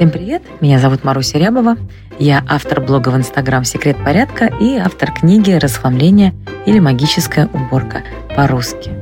Всем привет! Меня зовут Маруся Рябова. Я автор блога в Инстаграм «Секрет порядка» и автор книги «Расхламление» или «Магическая уборка» по-русски.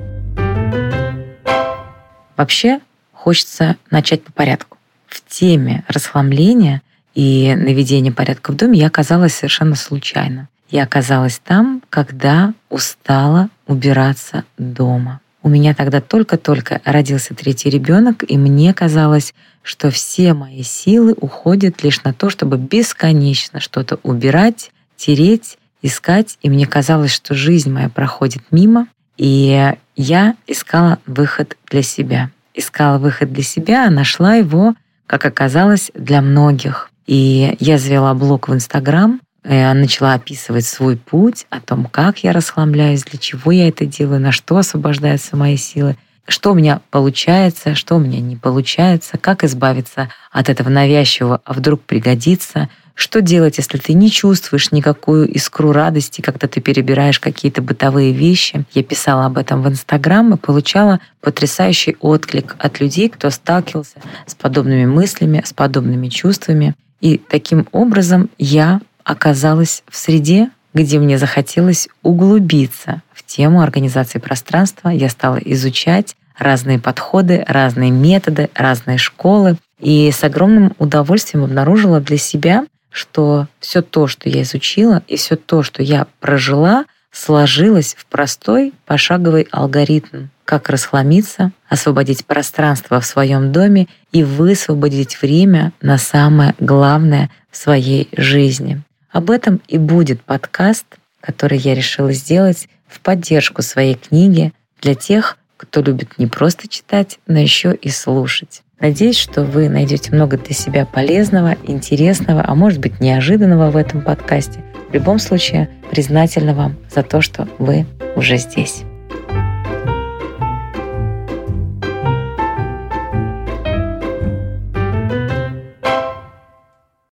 Вообще, хочется начать по порядку. В теме расхламления и наведения порядка в доме я оказалась совершенно случайно. Я оказалась там, когда устала убираться дома. У меня тогда только-только родился третий ребенок, и мне казалось, что все мои силы уходят лишь на то, чтобы бесконечно что-то убирать, тереть, искать. И мне казалось, что жизнь моя проходит мимо, и я искала выход для себя. Искала выход для себя, а нашла его, как оказалось, для многих. И я завела блог в Инстаграм, я начала описывать свой путь, о том, как я расхламляюсь, для чего я это делаю, на что освобождаются мои силы, что у меня получается, что у меня не получается, как избавиться от этого навязчивого, а вдруг пригодится, что делать, если ты не чувствуешь никакую искру радости, когда ты перебираешь какие-то бытовые вещи. Я писала об этом в Инстаграм и получала потрясающий отклик от людей, кто сталкивался с подобными мыслями, с подобными чувствами. И таким образом я оказалась в среде, где мне захотелось углубиться в тему организации пространства. Я стала изучать разные подходы, разные методы, разные школы. И с огромным удовольствием обнаружила для себя, что все то, что я изучила, и все то, что я прожила, сложилось в простой пошаговый алгоритм, как расхламиться, освободить пространство в своем доме и высвободить время на самое главное в своей жизни. Об этом и будет подкаст, который я решила сделать в поддержку своей книги для тех, кто любит не просто читать, но еще и слушать. Надеюсь, что вы найдете много для себя полезного, интересного, а может быть неожиданного в этом подкасте. В любом случае, признательна вам за то, что вы уже здесь.